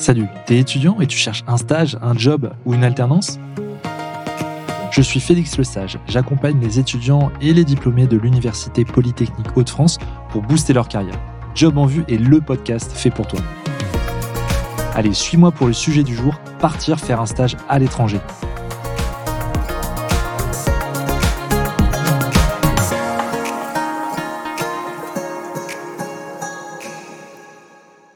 Salut, t'es étudiant et tu cherches un stage, un job ou une alternance? Je suis Félix Lesage, j'accompagne les étudiants et les diplômés de l'Université Polytechnique Hauts-de-France pour booster leur carrière. Job en vue est le podcast fait pour toi. Allez, suis-moi pour le sujet du jour, partir faire un stage à l'étranger.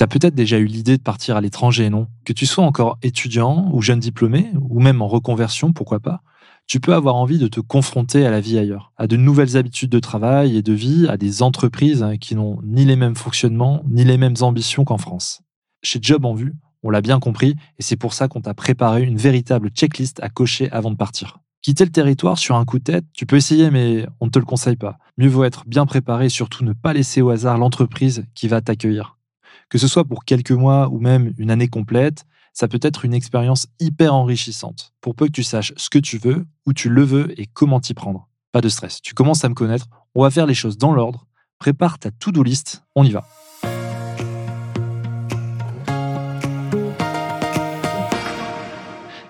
T'as peut-être déjà eu l'idée de partir à l'étranger, non? Que tu sois encore étudiant ou jeune diplômé, ou même en reconversion, pourquoi pas tu peux avoir envie de te confronter à la vie ailleurs, à de nouvelles habitudes de travail et de vie, à des entreprises qui n'ont ni les mêmes fonctionnements, ni les mêmes ambitions qu'en France. Chez Job en vue, on l'a bien compris, et c'est pour ça qu'on t'a préparé une véritable checklist à cocher avant de partir. Quitter le territoire sur un coup de tête, tu peux essayer, mais on ne te le conseille pas. Mieux vaut être bien préparé et surtout ne pas laisser au hasard l'entreprise qui va t'accueillir. Que ce soit pour quelques mois ou même une année complète, ça peut être une expérience hyper enrichissante, pour peu que tu saches ce que tu veux, où tu le veux et comment t'y prendre. Pas de stress, tu commences à me connaître, on va faire les choses dans l'ordre, prépare ta to-do list, on y va.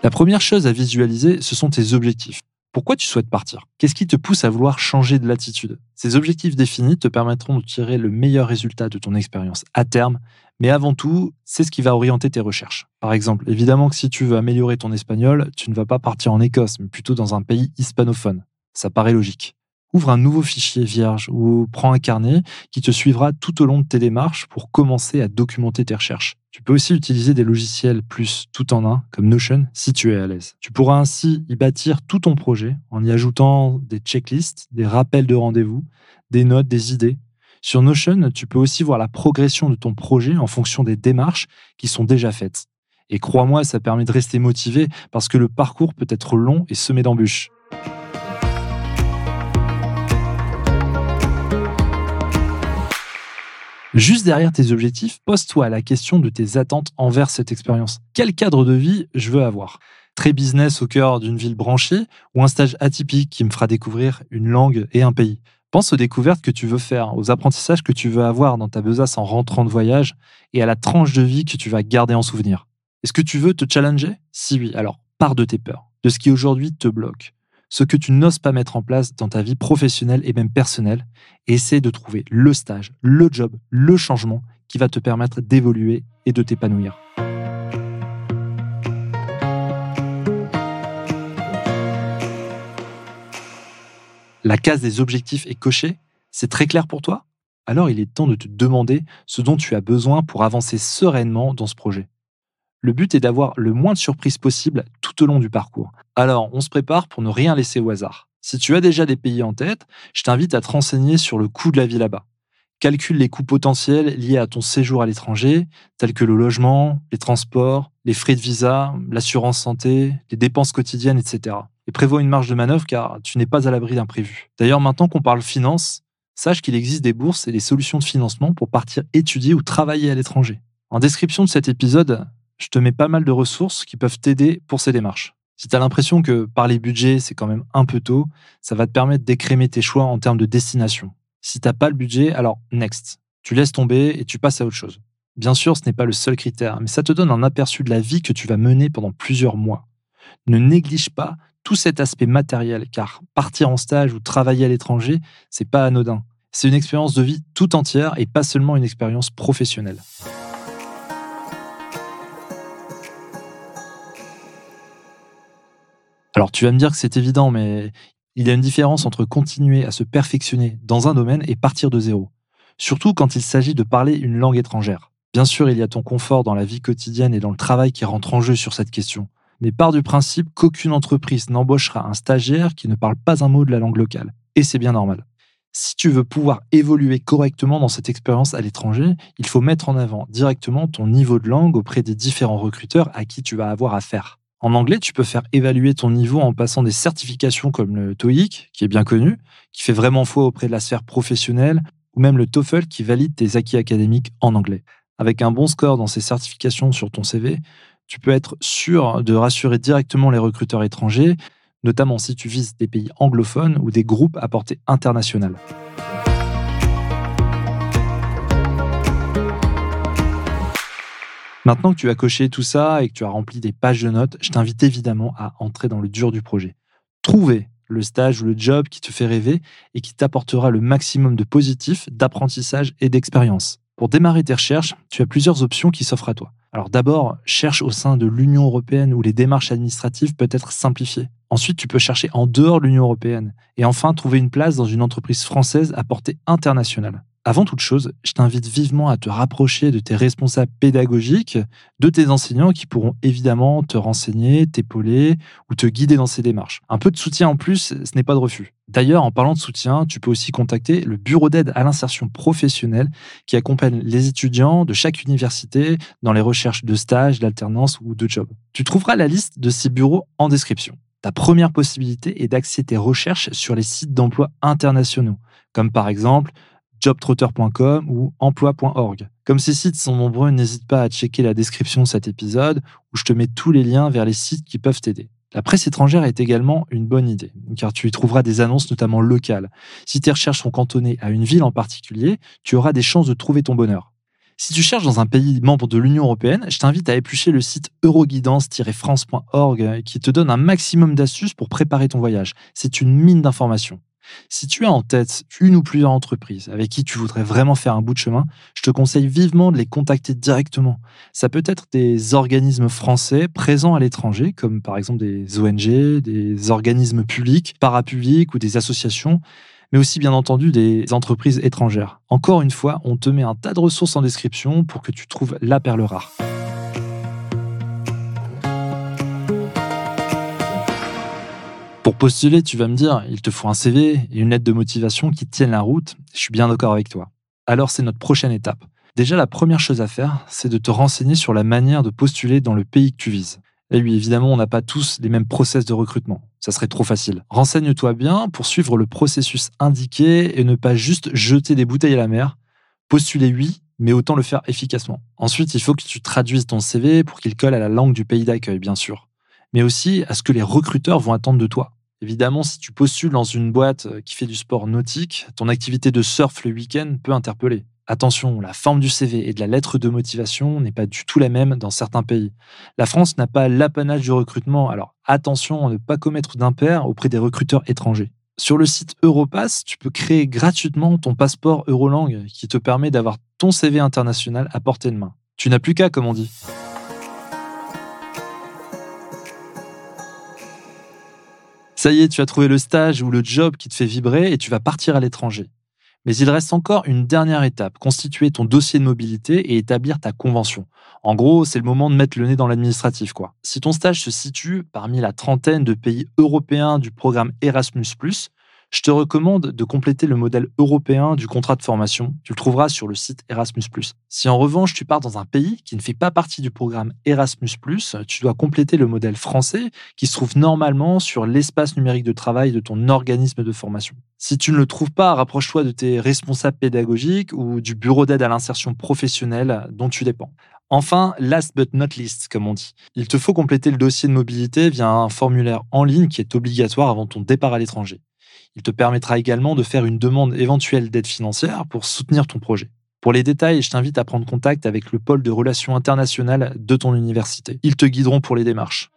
La première chose à visualiser, ce sont tes objectifs. Pourquoi tu souhaites partir? Qu'est-ce qui te pousse à vouloir changer de l'attitude Ces objectifs définis te permettront de tirer le meilleur résultat de ton expérience à terme, mais avant tout, c'est ce qui va orienter tes recherches. Par exemple, évidemment que si tu veux améliorer ton espagnol, tu ne vas pas partir en Écosse, mais plutôt dans un pays hispanophone. Ça paraît logique ouvre un nouveau fichier vierge ou prends un carnet qui te suivra tout au long de tes démarches pour commencer à documenter tes recherches. Tu peux aussi utiliser des logiciels plus tout en un comme Notion si tu es à l'aise. Tu pourras ainsi y bâtir tout ton projet en y ajoutant des checklists, des rappels de rendez-vous, des notes, des idées. Sur Notion, tu peux aussi voir la progression de ton projet en fonction des démarches qui sont déjà faites. Et crois-moi, ça permet de rester motivé parce que le parcours peut être long et semé d'embûches. Juste derrière tes objectifs, pose-toi la question de tes attentes envers cette expérience. Quel cadre de vie je veux avoir? Très business au cœur d'une ville branchée ou un stage atypique qui me fera découvrir une langue et un pays? Pense aux découvertes que tu veux faire, aux apprentissages que tu veux avoir dans ta besace en rentrant de voyage et à la tranche de vie que tu vas garder en souvenir. Est-ce que tu veux te challenger? Si oui, alors pars de tes peurs, de ce qui aujourd'hui te bloque ce que tu n'oses pas mettre en place dans ta vie professionnelle et même personnelle, essaie de trouver le stage, le job, le changement qui va te permettre d'évoluer et de t'épanouir. La case des objectifs est cochée C'est très clair pour toi? Alors il est temps de te demander ce dont tu as besoin pour avancer sereinement dans ce projet. Le but est d'avoir le moins de surprises possible tout au long du parcours. Alors, on se prépare pour ne rien laisser au hasard. Si tu as déjà des pays en tête, je t'invite à te renseigner sur le coût de la vie là-bas. Calcule les coûts potentiels liés à ton séjour à l'étranger, tels que le logement, les transports, les frais de visa, l'assurance santé, les dépenses quotidiennes, etc. Et prévois une marge de manœuvre car tu n'es pas à l'abri d'imprévus. D'ailleurs, maintenant qu'on parle finance, sache qu'il existe des bourses et des solutions de financement pour partir étudier ou travailler à l'étranger. En description de cet épisode, je te mets pas mal de ressources qui peuvent t'aider pour ces démarches. Si tu as l'impression que par les budgets, c'est quand même un peu tôt, ça va te permettre d'écrémer tes choix en termes de destination. Si tu n'as pas le budget, alors next. Tu laisses tomber et tu passes à autre chose. Bien sûr, ce n'est pas le seul critère, mais ça te donne un aperçu de la vie que tu vas mener pendant plusieurs mois. Ne néglige pas tout cet aspect matériel, car partir en stage ou travailler à l'étranger, c'est pas anodin. C'est une expérience de vie tout entière et pas seulement une expérience professionnelle. Alors tu vas me dire que c'est évident, mais il y a une différence entre continuer à se perfectionner dans un domaine et partir de zéro. Surtout quand il s'agit de parler une langue étrangère. Bien sûr, il y a ton confort dans la vie quotidienne et dans le travail qui rentre en jeu sur cette question. Mais part du principe qu'aucune entreprise n'embauchera un stagiaire qui ne parle pas un mot de la langue locale. Et c'est bien normal. Si tu veux pouvoir évoluer correctement dans cette expérience à l'étranger, il faut mettre en avant directement ton niveau de langue auprès des différents recruteurs à qui tu vas avoir affaire. En anglais, tu peux faire évaluer ton niveau en passant des certifications comme le TOEIC, qui est bien connu, qui fait vraiment foi auprès de la sphère professionnelle, ou même le TOEFL qui valide tes acquis académiques en anglais. Avec un bon score dans ces certifications sur ton CV, tu peux être sûr de rassurer directement les recruteurs étrangers, notamment si tu vises des pays anglophones ou des groupes à portée internationale. Maintenant que tu as coché tout ça et que tu as rempli des pages de notes, je t'invite évidemment à entrer dans le dur du projet. Trouver le stage ou le job qui te fait rêver et qui t'apportera le maximum de positif, d'apprentissage et d'expérience. Pour démarrer tes recherches, tu as plusieurs options qui s'offrent à toi. Alors d'abord, cherche au sein de l'Union européenne où les démarches administratives peuvent être simplifiées. Ensuite, tu peux chercher en dehors de l'Union européenne. Et enfin, trouver une place dans une entreprise française à portée internationale. Avant toute chose, je t'invite vivement à te rapprocher de tes responsables pédagogiques, de tes enseignants qui pourront évidemment te renseigner, t'épauler ou te guider dans ces démarches. Un peu de soutien en plus, ce n'est pas de refus. D'ailleurs, en parlant de soutien, tu peux aussi contacter le bureau d'aide à l'insertion professionnelle qui accompagne les étudiants de chaque université dans les recherches de stages, d'alternance ou de job. Tu trouveras la liste de ces bureaux en description. Ta première possibilité est d'accéder tes recherches sur les sites d'emploi internationaux, comme par exemple jobtrotter.com ou emploi.org. Comme ces sites sont nombreux, n'hésite pas à checker la description de cet épisode où je te mets tous les liens vers les sites qui peuvent t'aider. La presse étrangère est également une bonne idée, car tu y trouveras des annonces notamment locales. Si tes recherches sont cantonnées à une ville en particulier, tu auras des chances de trouver ton bonheur. Si tu cherches dans un pays membre de l'Union européenne, je t'invite à éplucher le site euroguidance-france.org qui te donne un maximum d'astuces pour préparer ton voyage. C'est une mine d'informations. Si tu as en tête une ou plusieurs entreprises avec qui tu voudrais vraiment faire un bout de chemin, je te conseille vivement de les contacter directement. Ça peut être des organismes français présents à l'étranger, comme par exemple des ONG, des organismes publics, parapublics ou des associations, mais aussi bien entendu des entreprises étrangères. Encore une fois, on te met un tas de ressources en description pour que tu trouves la perle rare. Pour postuler, tu vas me dire, il te faut un CV et une lettre de motivation qui tiennent la route. Je suis bien d'accord avec toi. Alors c'est notre prochaine étape. Déjà, la première chose à faire, c'est de te renseigner sur la manière de postuler dans le pays que tu vises. Et oui, évidemment, on n'a pas tous les mêmes process de recrutement. Ça serait trop facile. Renseigne-toi bien pour suivre le processus indiqué et ne pas juste jeter des bouteilles à la mer. Postuler oui, mais autant le faire efficacement. Ensuite, il faut que tu traduises ton CV pour qu'il colle à la langue du pays d'accueil, bien sûr mais aussi à ce que les recruteurs vont attendre de toi. Évidemment, si tu postules dans une boîte euh, qui fait du sport nautique, ton activité de surf le week-end peut interpeller. Attention, la forme du CV et de la lettre de motivation n'est pas du tout la même dans certains pays. La France n'a pas l'apanage du recrutement, alors attention à ne pas commettre d'impair auprès des recruteurs étrangers. Sur le site Europass, tu peux créer gratuitement ton passeport Eurolangue qui te permet d'avoir ton CV international à portée de main. Tu n'as plus qu'à, comme on dit. Ça y est, tu as trouvé le stage ou le job qui te fait vibrer et tu vas partir à l'étranger. Mais il reste encore une dernière étape, constituer ton dossier de mobilité et établir ta convention. En gros, c'est le moment de mettre le nez dans l'administratif. Si ton stage se situe parmi la trentaine de pays européens du programme Erasmus+, je te recommande de compléter le modèle européen du contrat de formation. Tu le trouveras sur le site Erasmus. Si en revanche tu pars dans un pays qui ne fait pas partie du programme Erasmus, tu dois compléter le modèle français qui se trouve normalement sur l'espace numérique de travail de ton organisme de formation. Si tu ne le trouves pas, rapproche-toi de tes responsables pédagogiques ou du bureau d'aide à l'insertion professionnelle dont tu dépends. Enfin, last but not least, comme on dit, il te faut compléter le dossier de mobilité via un formulaire en ligne qui est obligatoire avant ton départ à l'étranger. Il te permettra également de faire une demande éventuelle d'aide financière pour soutenir ton projet. Pour les détails, je t'invite à prendre contact avec le pôle de relations internationales de ton université. Ils te guideront pour les démarches.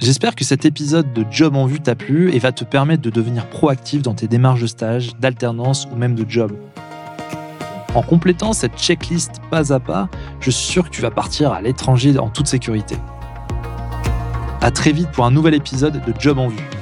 J'espère que cet épisode de Job en vue t'a plu et va te permettre de devenir proactif dans tes démarches de stage, d'alternance ou même de job. En complétant cette checklist pas à pas, je suis sûr que tu vas partir à l'étranger en toute sécurité. À très vite pour un nouvel épisode de Job en vue.